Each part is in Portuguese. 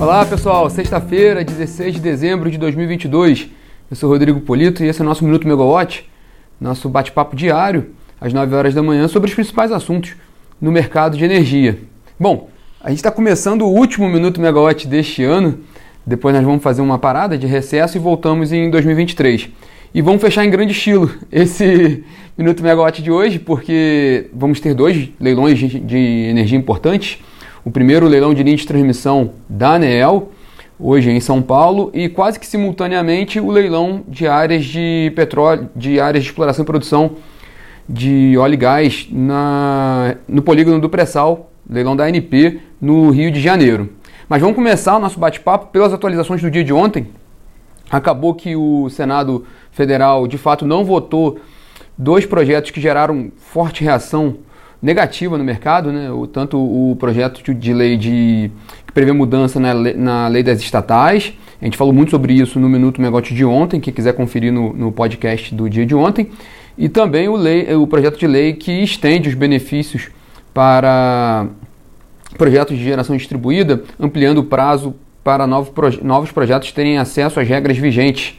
Olá pessoal, sexta-feira, 16 de dezembro de 2022. Eu sou Rodrigo Polito e esse é o nosso Minuto Megawatt, nosso bate-papo diário às 9 horas da manhã sobre os principais assuntos no mercado de energia. Bom, a gente está começando o último Minuto Megawatt deste ano, depois nós vamos fazer uma parada de recesso e voltamos em 2023. E vamos fechar em grande estilo esse Minuto Megawatt de hoje, porque vamos ter dois leilões de energia importantes o primeiro leilão de linha de transmissão da ANEEL, hoje em São Paulo, e quase que simultaneamente o leilão de áreas de petróleo, de áreas de exploração e produção de óleo e gás na, no polígono do pré-sal, leilão da ANP, no Rio de Janeiro. Mas vamos começar o nosso bate-papo pelas atualizações do dia de ontem. Acabou que o Senado Federal de fato não votou dois projetos que geraram forte reação negativa no mercado, né? o, tanto o projeto de lei de, que prevê mudança na lei, na lei das estatais, a gente falou muito sobre isso no Minuto Megote de ontem, quem quiser conferir no, no podcast do dia de ontem, e também o, lei, o projeto de lei que estende os benefícios para projetos de geração distribuída, ampliando o prazo para novos, novos projetos terem acesso às regras vigentes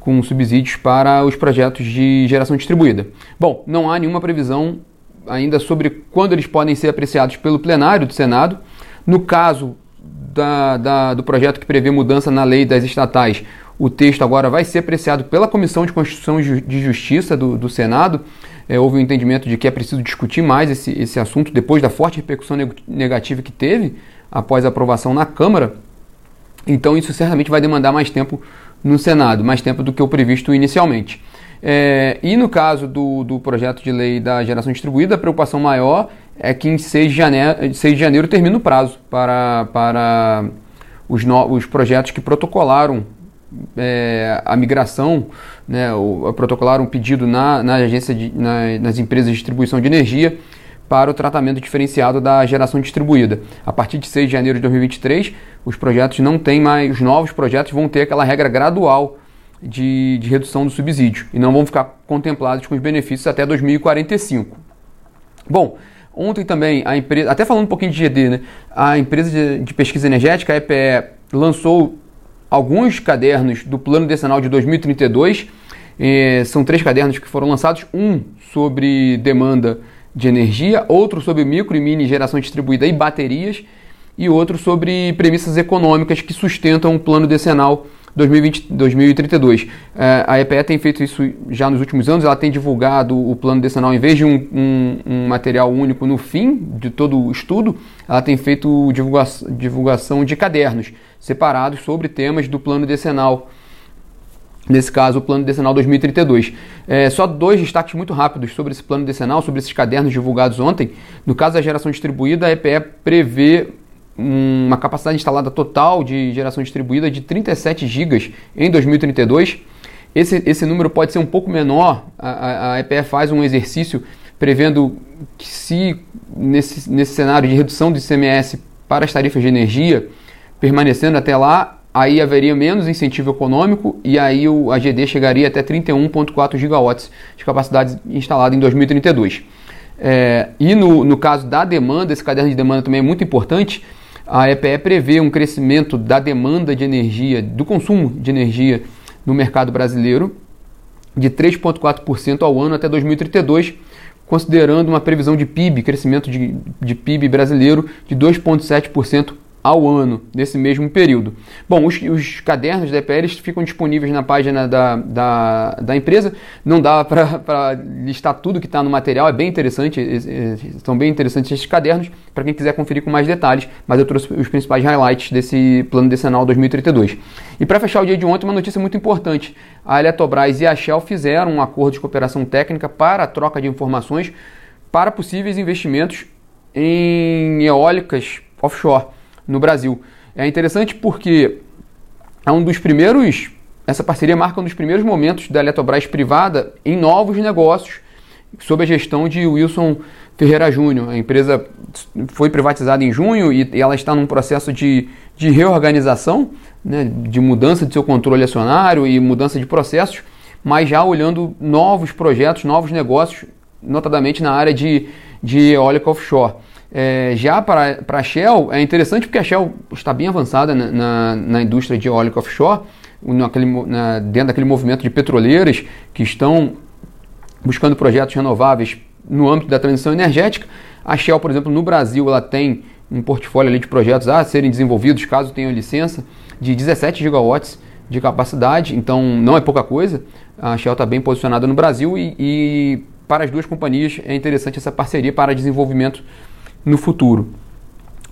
com subsídios para os projetos de geração distribuída. Bom, não há nenhuma previsão ainda sobre quando eles podem ser apreciados pelo plenário do Senado. No caso da, da, do projeto que prevê mudança na lei das estatais, o texto agora vai ser apreciado pela Comissão de Constituição e de Justiça do, do Senado. É, houve um entendimento de que é preciso discutir mais esse, esse assunto depois da forte repercussão negativa que teve após a aprovação na Câmara. Então, isso certamente vai demandar mais tempo no Senado, mais tempo do que o previsto inicialmente. É, e no caso do, do projeto de lei da geração distribuída, a preocupação maior é que em 6 de janeiro, 6 de janeiro termina o prazo para, para os, no, os projetos que protocolaram é, a migração, né, ou, protocolaram um pedido na, na agência de, na, nas empresas de distribuição de energia para o tratamento diferenciado da geração distribuída. A partir de 6 de janeiro de 2023, os projetos não têm mais, os novos projetos vão ter aquela regra gradual de, de redução do subsídio e não vão ficar contemplados com os benefícios até 2045. Bom, ontem também a empresa, até falando um pouquinho de GD, né, a empresa de, de pesquisa energética, a EPE, lançou alguns cadernos do Plano Decenal de 2032. Eh, são três cadernos que foram lançados: um sobre demanda de energia, outro sobre micro e mini geração distribuída e baterias, e outro sobre premissas econômicas que sustentam o plano decenal 2020, 2032. É, a EPE tem feito isso já nos últimos anos, ela tem divulgado o plano decenal, em vez de um, um, um material único no fim de todo o estudo, ela tem feito divulgação, divulgação de cadernos separados sobre temas do plano decenal. Nesse caso, o plano decenal 2032. É, só dois destaques muito rápidos sobre esse plano decenal, sobre esses cadernos divulgados ontem. No caso da geração distribuída, a EPE prevê uma capacidade instalada total de geração distribuída de 37 GB em 2032. Esse, esse número pode ser um pouco menor. A, a EPE faz um exercício prevendo que se nesse, nesse cenário de redução do ICMS para as tarifas de energia, permanecendo até lá, aí haveria menos incentivo econômico e aí o, a GD chegaria até 31,4 gigawatts de capacidade instalada em 2032. É, e no, no caso da demanda, esse caderno de demanda também é muito importante, a EPE prevê um crescimento da demanda de energia, do consumo de energia no mercado brasileiro de 3,4% ao ano até 2032, considerando uma previsão de PIB, crescimento de, de PIB brasileiro de 2,7% ao ano, nesse mesmo período. Bom, os, os cadernos da EPL ficam disponíveis na página da, da, da empresa, não dá para listar tudo que está no material, é bem interessante, são bem interessantes esses cadernos, para quem quiser conferir com mais detalhes, mas eu trouxe os principais highlights desse plano decenal 2032. E para fechar o dia de ontem, uma notícia muito importante, a Eletrobras e a Shell fizeram um acordo de cooperação técnica para a troca de informações para possíveis investimentos em eólicas offshore no Brasil. É interessante porque é um dos primeiros, essa parceria marca um dos primeiros momentos da Eletrobras privada em novos negócios, sob a gestão de Wilson Ferreira Júnior. A empresa foi privatizada em junho e ela está num processo de, de reorganização, né, de mudança de seu controle acionário e mudança de processos, mas já olhando novos projetos, novos negócios, notadamente na área de, de eólica offshore. É, já para, para a Shell, é interessante porque a Shell está bem avançada na, na, na indústria de eólica offshore, naquele, na, dentro daquele movimento de petroleiras que estão buscando projetos renováveis no âmbito da transição energética. A Shell, por exemplo, no Brasil, ela tem um portfólio ali de projetos a serem desenvolvidos, caso tenham licença, de 17 gigawatts de capacidade, então não é pouca coisa. A Shell está bem posicionada no Brasil e, e para as duas companhias é interessante essa parceria para desenvolvimento no futuro.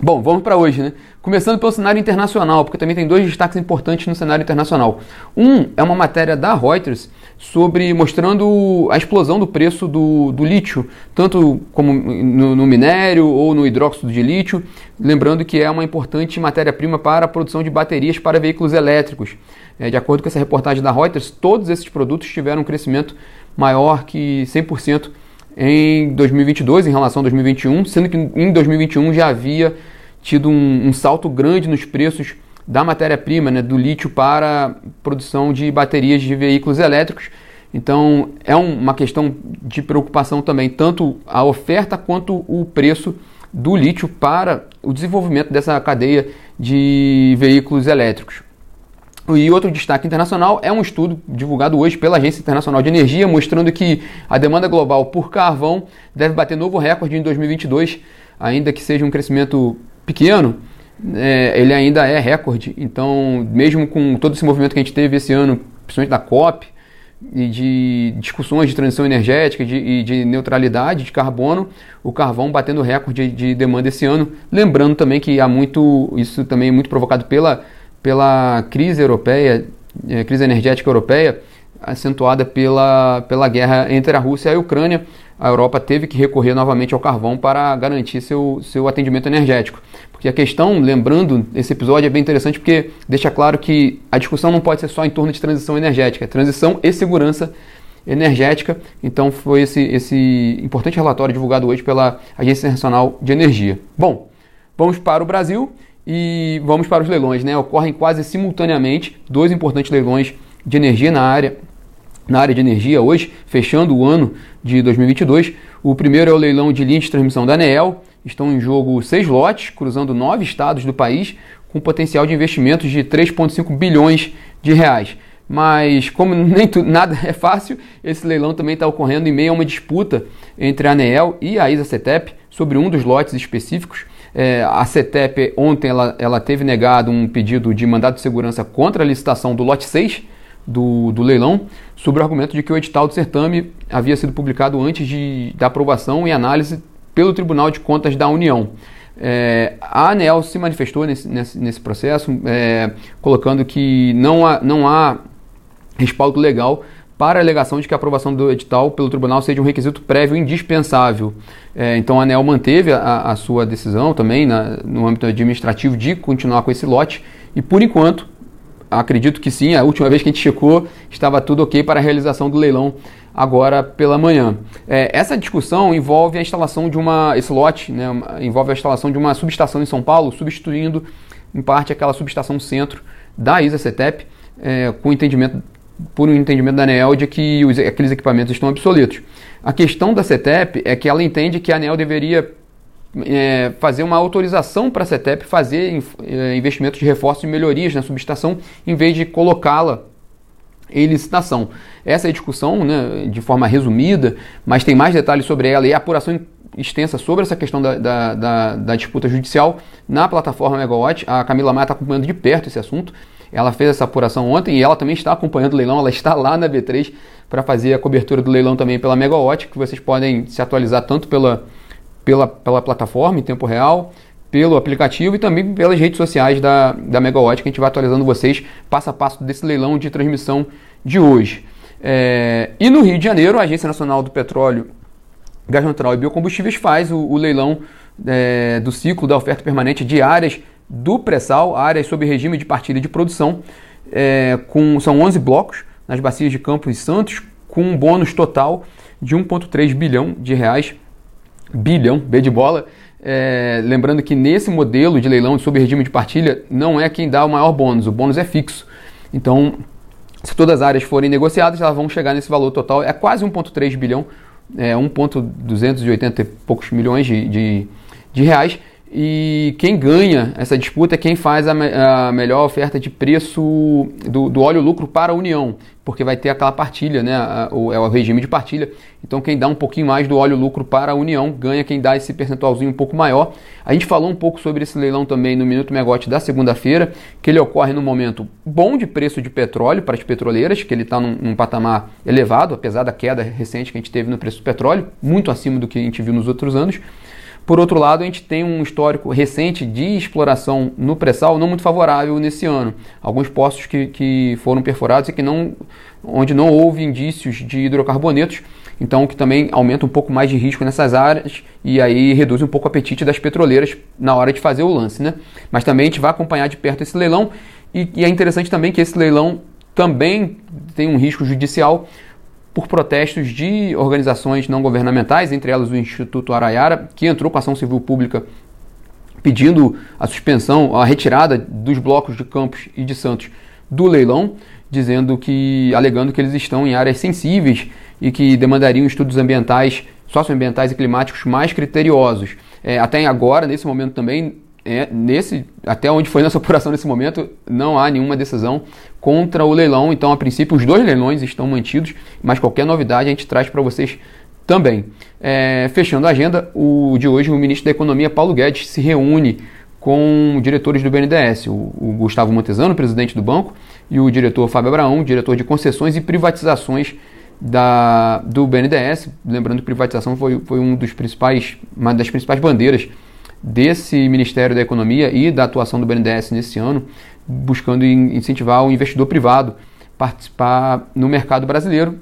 Bom, vamos para hoje, né? Começando pelo cenário internacional, porque também tem dois destaques importantes no cenário internacional. Um é uma matéria da Reuters sobre mostrando a explosão do preço do, do lítio, tanto como no, no, minério ou no hidróxido de lítio, lembrando que é uma importante matéria-prima para a produção de baterias para veículos elétricos. É, de acordo com essa reportagem da Reuters, todos esses produtos tiveram um crescimento maior que 100% em 2022 em relação a 2021, sendo que em 2021 já havia tido um, um salto grande nos preços da matéria-prima, né, do lítio para produção de baterias de veículos elétricos. Então é um, uma questão de preocupação também, tanto a oferta quanto o preço do lítio para o desenvolvimento dessa cadeia de veículos elétricos. E outro destaque internacional é um estudo divulgado hoje pela Agência Internacional de Energia, mostrando que a demanda global por carvão deve bater novo recorde em 2022, ainda que seja um crescimento pequeno, é, ele ainda é recorde. Então, mesmo com todo esse movimento que a gente teve esse ano, principalmente da COP, e de discussões de transição energética e de, de, neutralidade de carbono, o carvão batendo recorde de demanda esse ano. Lembrando também que há muito, isso também é muito provocado pela pela crise europeia, é, crise energética europeia, acentuada pela, pela guerra entre a Rússia e a Ucrânia. A Europa teve que recorrer novamente ao carvão para garantir seu, seu atendimento energético. Porque a questão, lembrando, esse episódio é bem interessante porque deixa claro que a discussão não pode ser só em torno de transição energética, é transição e segurança energética. Então foi esse, esse importante relatório divulgado hoje pela Agência Internacional de Energia. Bom, vamos para o Brasil e vamos para os leilões, né? Ocorrem quase simultaneamente dois importantes leilões de energia na área, na área de energia hoje, fechando o ano de 2022. O primeiro é o leilão de linha de transmissão da ANEEL. Estão em jogo seis lotes, cruzando nove estados do país, com potencial de investimentos de 3,5 bilhões de reais. Mas como nem tu, nada é fácil, esse leilão também está ocorrendo em meio a uma disputa entre a ANEEL e a ISA-CETEP sobre um dos lotes específicos. É, a CETEP ontem ela, ela teve negado um pedido de mandado de segurança contra a licitação do lote 6 do, do leilão, sob o argumento de que o edital do certame havia sido publicado antes de, da aprovação e análise pelo Tribunal de Contas da União. É, a ANEL se manifestou nesse, nesse, nesse processo, é, colocando que não há, não há respaldo legal para a alegação de que a aprovação do edital pelo tribunal seja um requisito prévio indispensável. É, então a ANEL manteve a, a sua decisão também na, no âmbito administrativo de continuar com esse lote e por enquanto acredito que sim, a última vez que a gente checou estava tudo ok para a realização do leilão agora pela manhã. É, essa discussão envolve a instalação de uma, esse lote né, envolve a instalação de uma subestação em São Paulo, substituindo em parte aquela subestação centro da ISA-CETEP, é, com entendimento por um entendimento da ANEEL de que os, aqueles equipamentos estão obsoletos. A questão da CETEP é que ela entende que a ANEEL deveria é, fazer uma autorização para a CETEP fazer é, investimentos de reforço e melhorias na subestação, em vez de colocá-la em licitação. Essa é a discussão, né, de forma resumida, mas tem mais detalhes sobre ela e a apuração extensa sobre essa questão da, da, da, da disputa judicial na plataforma Megawatt. A Camila Maia está acompanhando de perto esse assunto. Ela fez essa apuração ontem e ela também está acompanhando o leilão, ela está lá na B3 para fazer a cobertura do leilão também pela Megawatt, que vocês podem se atualizar tanto pela, pela, pela plataforma em tempo real, pelo aplicativo e também pelas redes sociais da, da Megawatt, que a gente vai atualizando vocês passo a passo desse leilão de transmissão de hoje. É, e no Rio de Janeiro, a Agência Nacional do Petróleo, Gás Natural e Biocombustíveis faz o, o leilão é, do ciclo da oferta permanente de áreas do pré-sal, áreas sob regime de partilha de produção, é, com, são 11 blocos nas bacias de Campos e Santos, com um bônus total de 1,3 bilhão de reais, bilhão, B de bola, é, lembrando que nesse modelo de leilão sob regime de partilha, não é quem dá o maior bônus, o bônus é fixo. Então, se todas as áreas forem negociadas, elas vão chegar nesse valor total, é quase 1,3 bilhão, é 1,280 e poucos milhões de, de de reais. E quem ganha essa disputa é quem faz a, a melhor oferta de preço do, do, óleo lucro para a União, porque vai ter aquela partilha, né? O, é o regime de partilha. Então quem dá um pouquinho mais do óleo lucro para a União ganha quem dá esse percentualzinho um pouco maior. A gente falou um pouco sobre esse leilão também no Minuto Megote da segunda-feira, que ele ocorre no momento bom de preço de petróleo para as petroleiras, que ele está num, num patamar elevado, apesar da queda recente que a gente teve no preço do petróleo, muito acima do que a gente viu nos outros anos. Por outro lado, a gente tem um histórico recente de exploração no pré-sal não muito favorável nesse ano. Alguns poços que, que foram perfurados e que não, onde não houve indícios de hidrocarbonetos, então que também aumenta um pouco mais de risco nessas áreas e aí reduz um pouco o apetite das petroleiras na hora de fazer o lance. Né? Mas também a gente vai acompanhar de perto esse leilão e, e é interessante também que esse leilão também tem um risco judicial por protestos de organizações não governamentais, entre elas o Instituto Araiara, que entrou com ação civil pública pedindo a suspensão, a retirada dos blocos de Campos e de Santos do leilão, dizendo que alegando que eles estão em áreas sensíveis e que demandariam estudos ambientais, socioambientais e climáticos mais criteriosos. É, até agora, nesse momento também, é, nesse, até onde foi nossa apuração nesse momento, não há nenhuma decisão contra o leilão. Então, a princípio, os dois leilões estão mantidos, mas qualquer novidade a gente traz para vocês também. É, fechando a agenda, o de hoje, o ministro da Economia, Paulo Guedes, se reúne com diretores do BNDES, o, o Gustavo Montesano, presidente do banco, e o diretor Fábio Abraão, diretor de concessões e privatizações da, do BNDES. Lembrando que privatização foi, foi um dos principais, uma das principais bandeiras desse Ministério da Economia e da atuação do BNDES nesse ano, buscando incentivar o investidor privado participar no mercado brasileiro.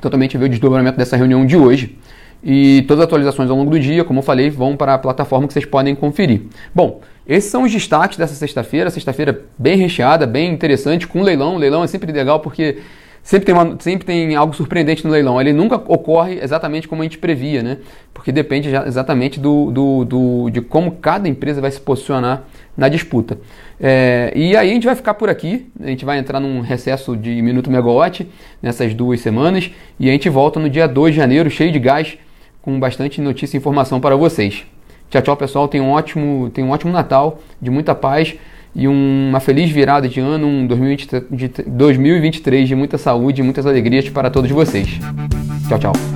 Também tive o desdobramento dessa reunião de hoje. E todas as atualizações ao longo do dia, como eu falei, vão para a plataforma que vocês podem conferir. Bom, esses são os destaques dessa sexta-feira. Sexta-feira bem recheada, bem interessante, com leilão. Leilão é sempre legal porque sempre tem, uma, sempre tem algo surpreendente no leilão. Ele nunca ocorre exatamente como a gente previa, né? Porque depende exatamente do, do, do, de como cada empresa vai se posicionar na disputa. É, e aí a gente vai ficar por aqui, a gente vai entrar num recesso de minuto megawatt nessas duas semanas e a gente volta no dia 2 de janeiro, cheio de gás, com bastante notícia e informação para vocês. Tchau, tchau, pessoal. Tenham um ótimo, tenham um ótimo Natal, de muita paz e uma feliz virada de ano, um 2023 de muita saúde e muitas alegrias para todos vocês. Tchau, tchau.